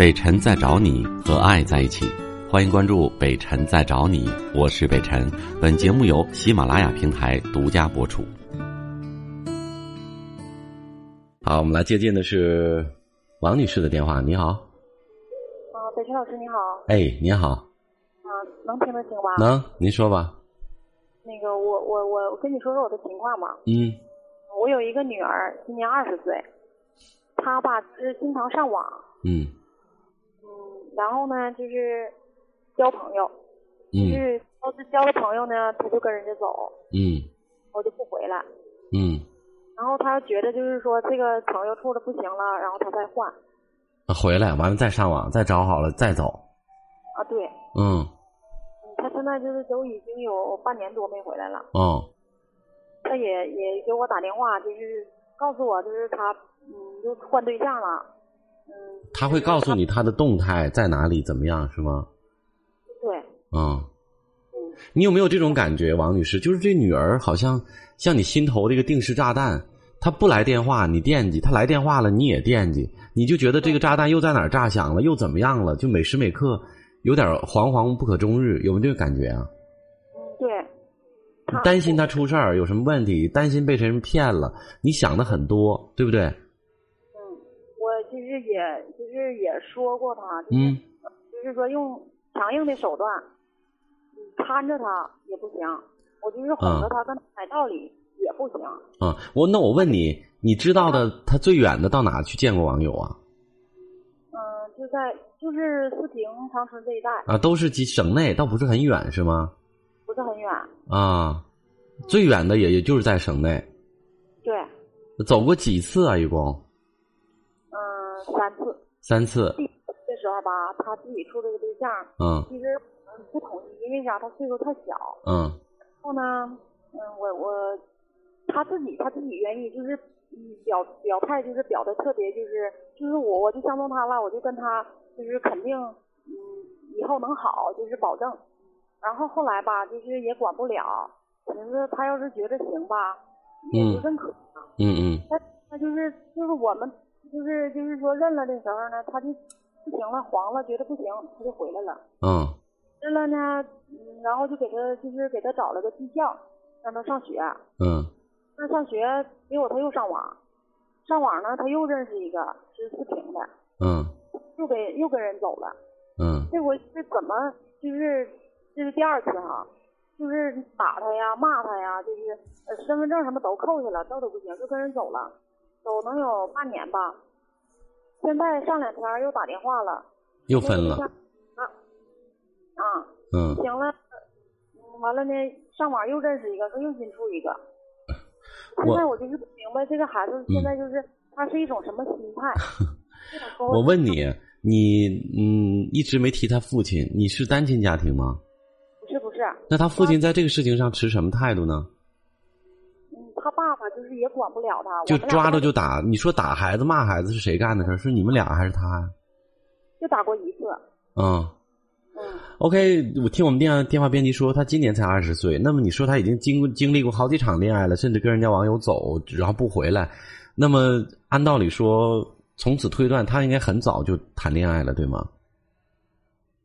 北辰在找你和爱在一起，欢迎关注北辰在找你，我是北辰。本节目由喜马拉雅平台独家播出。好，我们来接进的是王女士的电话。你好，啊，北辰老师你好，哎，你好，啊，能听得清吗？能，您说吧。那个，我我我我跟你说说我的情况吧。嗯我有一个女儿，今年二十岁，她吧是经常上网，嗯嗯，然后呢就是交朋友，就嗯是要是交了朋友呢，他就跟人家走，嗯。我就不回来。嗯，然后他觉得就是说这个朋友处的不行了，然后他再换。啊回来完了再上网，再找好了再走。啊，对，嗯。嗯，她现在就是都已经有半年多没回来了。哦。他也也给我打电话，就是告诉我，就是他嗯，就换对象了，嗯，他会告诉你他的动态在哪里，怎么样是吗？对，嗯。嗯，你有没有这种感觉，王女士？就是这女儿好像像你心头的一个定时炸弹，她不来电话你惦记，她来电话了你也惦记，你就觉得这个炸弹又在哪儿炸响了，又怎么样了？就每时每刻有点惶惶不可终日，有没有这个感觉啊？嗯，对，你担心她出事儿有什么问题，担心被谁人骗了，你想的很多，对不对？嗯，我其实也就是也说过他，就是、嗯就是说用强硬的手段，嗯，看着他也不行，我就是哄着他跟他讲道理也不行，啊，我那我问你，你知道的他最远的到哪去见过网友啊？嗯，就在就是四平长春这一带，啊，都是几省内，倒不是很远是吗？不是很远，啊，最远的也也就是在省内。对，走过几次啊？一共嗯，三次。三次。第一次的时候吧，他自己处这个对象，嗯其实嗯不同意，因为啥？他岁数太小。嗯然后呢，嗯，我我他自己他自己愿意，就是嗯表表态，就是表的特别，就是就是我我就相中他了，我就跟他就是肯定嗯以后能好，就是保证。然后后来吧，就是也管不了，寻思他要是觉得行吧，也就嗯认可。嗯嗯他他就是就是我们就是就是说认了的时候呢，他就不行了，黄了，觉得不行，他就回来了。嗯认了呢，嗯，然后就给他就是给他找了个技校，让他上学。嗯那上学，结果他又上网，上网呢，他又认识一个是四平的，嗯又给又跟人走了。嗯这回是怎么就是这是第二次哈，就是打他呀、骂他呀，就是呃身份证什么都扣下了，这都不行，就跟人走了，走能有半年吧。现在上两天又打电话了，又分了。啊啊，嗯行了，嗯完了呢，上网又认识一个，说又新处一个。现在我就是不明白这个孩子现在就是、他是一种什么心态。我问你，你嗯一直没提他父亲，你是单亲家庭吗？不是不是，那他父亲在这个事情上持什么态度呢？嗯，他爸爸就是也管不了他，就抓着就打。你说打孩子、骂孩子是谁干的事儿？是你们俩还是他呀？就打过一次。嗯。嗯 OK，我听我们电电话编辑说，他今年才二十岁。那么你说他已经经经历过好几场恋爱了，甚至跟人家网友走，然后不回来。那么按道理说，从此推断，他应该很早就谈恋爱了，对吗？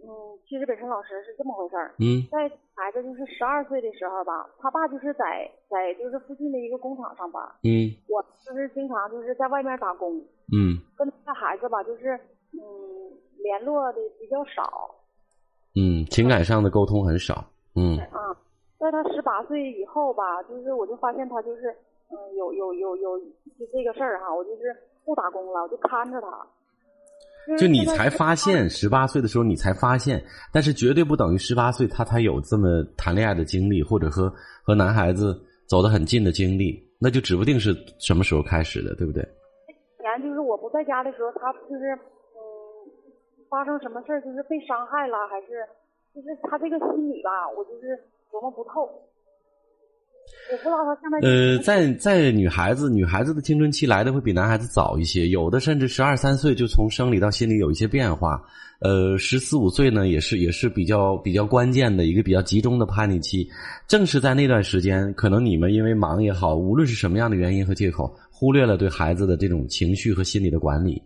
嗯，其实北辰老师是这么回事儿，嗯在孩子就是十二岁的时候吧，他爸就是在在就是附近的一个工厂上班，嗯我就是经常就是在外面打工，嗯跟这孩子吧就是嗯联络的比较少。嗯，情感上的沟通很少。嗯啊，在他十八岁以后吧，就是我就发现他就是嗯有有有有就这个事儿哈，我就是不打工了，我就看着他。是就你才发现，十八岁的时候你才发现，但是绝对不等于十八岁他才有这么谈恋爱的经历，或者和和男孩子走得很近的经历，那就指不定是什么时候开始的，对不对？以前就是我不在家的时候，他就是嗯发生什么事儿，就是被伤害了，还是就是他这个心理吧，我就是琢磨不透。我不知道他现在呃，在在女孩子，女孩子的青春期来的会比男孩子早一些，有的甚至十二三岁就从生理到心理有一些变化。呃，十四五岁呢，也是也是比较比较关键的一个比较集中的叛逆期。正是在那段时间，可能你们因为忙也好，无论是什么样的原因和借口，忽略了对孩子的这种情绪和心理的管理。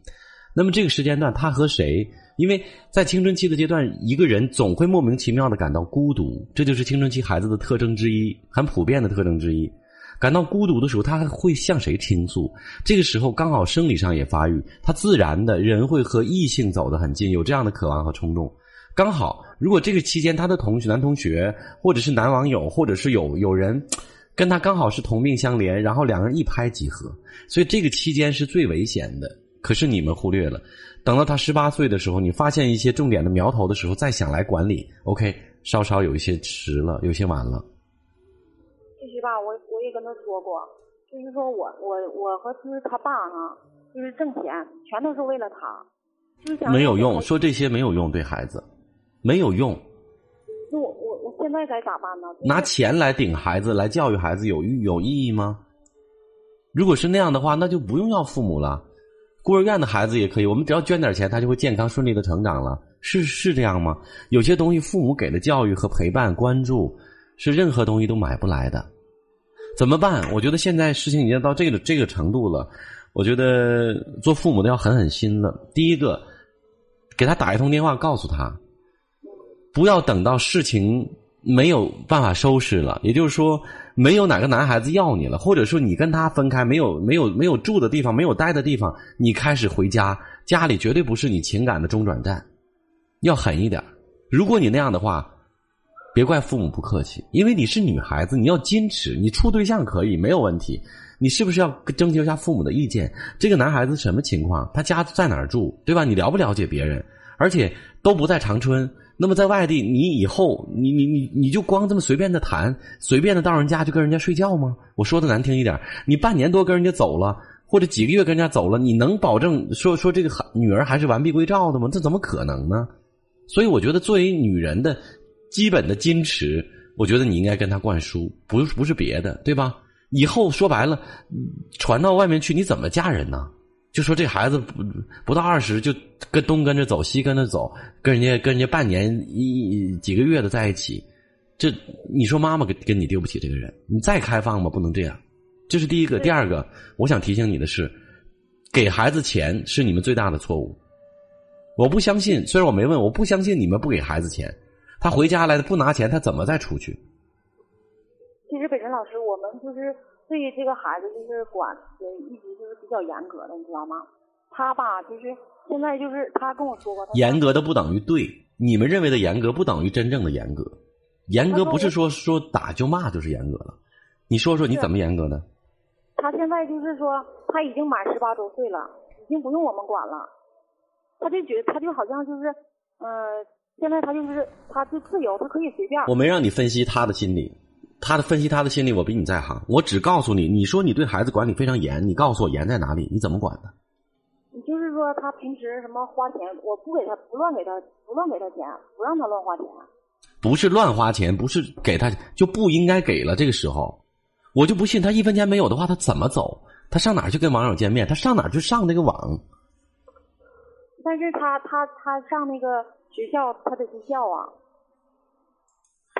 那么这个时间段他和谁？因为在青春期的阶段，一个人总会莫名其妙的感到孤独，这就是青春期孩子的特征之一，很普遍的特征之一。感到孤独的时候，他还会向谁倾诉？这个时候刚好生理上也发育，他自然的人会和异性走得很近，有这样的渴望和冲动。刚好，如果这个期间他的同学、男同学，或者是男网友，或者是有有人跟他刚好是同病相怜，然后两个人一拍即合，所以这个期间是最危险的。可是你们忽略了。等到他十八岁的时候，你发现一些重点的苗头的时候，再想来管理，OK，稍稍有一些迟了，有些晚了。其实吧，我我也跟他说过，就是说我我我和就是他爸呢，就是挣钱，全都是为了他，就是想没有用，说这些没有用，对孩子没有用。那我我我现在该咋办呢？拿钱来顶孩子，来教育孩子有有意义吗？如果是那样的话，那就不用要父母了。孤儿院的孩子也可以，我们只要捐点钱，他就会健康顺利的成长了，是是这样吗？有些东西父母给的教育和陪伴、关注，是任何东西都买不来的，怎么办？我觉得现在事情已经到这个这个程度了，我觉得做父母的要狠狠心了。第一个，给他打一通电话，告诉他，不要等到事情没有办法收拾了，也就是说。没有哪个男孩子要你了，或者说你跟他分开，没有没有没有住的地方，没有待的地方，你开始回家，家里绝对不是你情感的中转站，要狠一点。如果你那样的话，别怪父母不客气，因为你是女孩子，你要矜持。你处对象可以没有问题，你是不是要征求一下父母的意见？这个男孩子什么情况？他家在哪儿住？对吧？你了不了解别人？而且都不在长春。那么在外地，你以后你你你你就光这么随便的谈，随便的到人家就跟人家睡觉吗？我说的难听一点，你半年多跟人家走了，或者几个月跟人家走了，你能保证说说这个女儿还是完璧归赵的吗？这怎么可能呢？所以我觉得作为女人的基本的矜持，我觉得你应该跟她灌输，不不是别的，对吧？以后说白了，传到外面去，你怎么嫁人呢？就说这孩子不不到二十就跟东跟着走西跟着走，跟人家跟人家半年一几个月的在一起，这你说妈妈跟跟你丢不起这个人，你再开放吗？不能这样，这是第一个。第二个，我想提醒你的是，给孩子钱是你们最大的错误。我不相信，虽然我没问，我不相信你们不给孩子钱，他回家来的不拿钱，他怎么再出去？其实北辰老师，我们就是。对于这个孩子，就是管的一直就是比较严格的，你知道吗？他吧，就是现在就是他跟我说过，严格的不等于对，你们认为的严格不等于真正的严格。严格不是说说打就骂就是严格了。你说说你怎么严格的？他现在就是说他已经满十八周岁了，已经不用我们管了。他就觉得他就好像就是，嗯，现在他就是他就自由，他可以随便。我没让你分析他的心理。他的分析，他的心理，我比你在行。我只告诉你，你说你对孩子管理非常严，你告诉我严在哪里？你怎么管的？你就是说他平时什么花钱，我不给他，不乱给他，不乱给他钱，不让他乱花钱。不是乱花钱，不是给他就不应该给了。这个时候，我就不信他一分钱没有的话，他怎么走？他上哪儿去跟网友见面？他上哪儿去上那个网？但是他他他上那个学校，他得住校啊。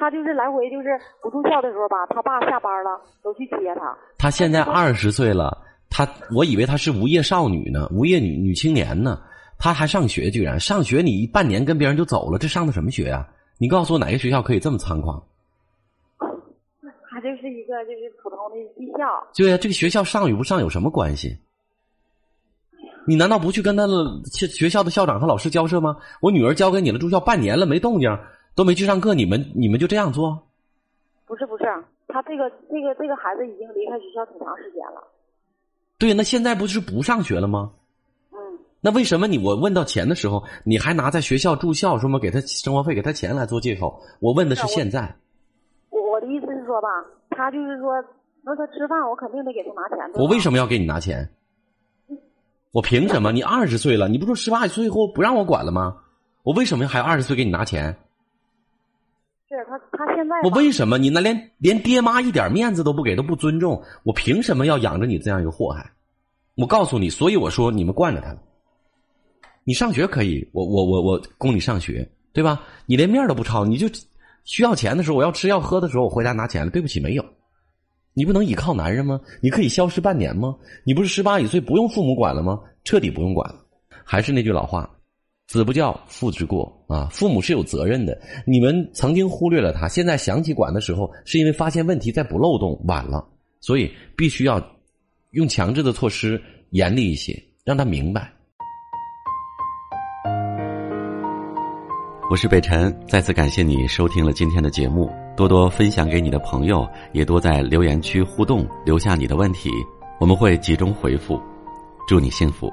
他就是来回就是不住校的时候吧，他爸下班了都去接他。他现在二十岁了，他我以为他是无业少女呢，无业女女青年呢。他还上学，居然上学你半年跟别人就走了，这上的什么学呀？你告诉我哪个学校可以这么猖狂？他就是一个就是普通的技校。对呀，这个学校上与不上有什么关系？你难道不去跟他的学校的校长和老师交涉吗？我女儿交给你了，住校半年了没动静。都没去上课，你们你们就这样做？不是不是，他这个这个这个孩子已经离开学校挺长时间了。对，那现在不是不上学了吗？嗯。那为什么你我问到钱的时候，你还拿在学校住校什么给他生活费给他钱来做借口？我问的是现在。我我的意思是说吧，他就是说，那他吃饭我肯定得给他拿钱。我为什么要给你拿钱？我凭什么？你二十岁了，你不说十八岁后不让我管了吗？我为什么还二十岁给你拿钱？是他，他现在我为什么你那连连爹妈一点面子都不给，都不尊重，我凭什么要养着你这样一个祸害？我告诉你，所以我说你们惯着他了。你上学可以，我我我我供你上学，对吧？你连面都不抄，你就需要钱的时候，我要吃要喝的时候，我回家拿钱了。对不起，没有。你不能倚靠男人吗？你可以消失半年吗？你不是十八一岁不用父母管了吗？彻底不用管了。还是那句老话，子不教，父之过啊！父母是有责任的。你们曾经忽略了他，现在想起管的时候，是因为发现问题在补漏洞晚了，所以必须要用强制的措施，严厉一些，让他明白。我是北辰，再次感谢你收听了今天的节目，多多分享给你的朋友，也多在留言区互动，留下你的问题，我们会集中回复。祝你幸福。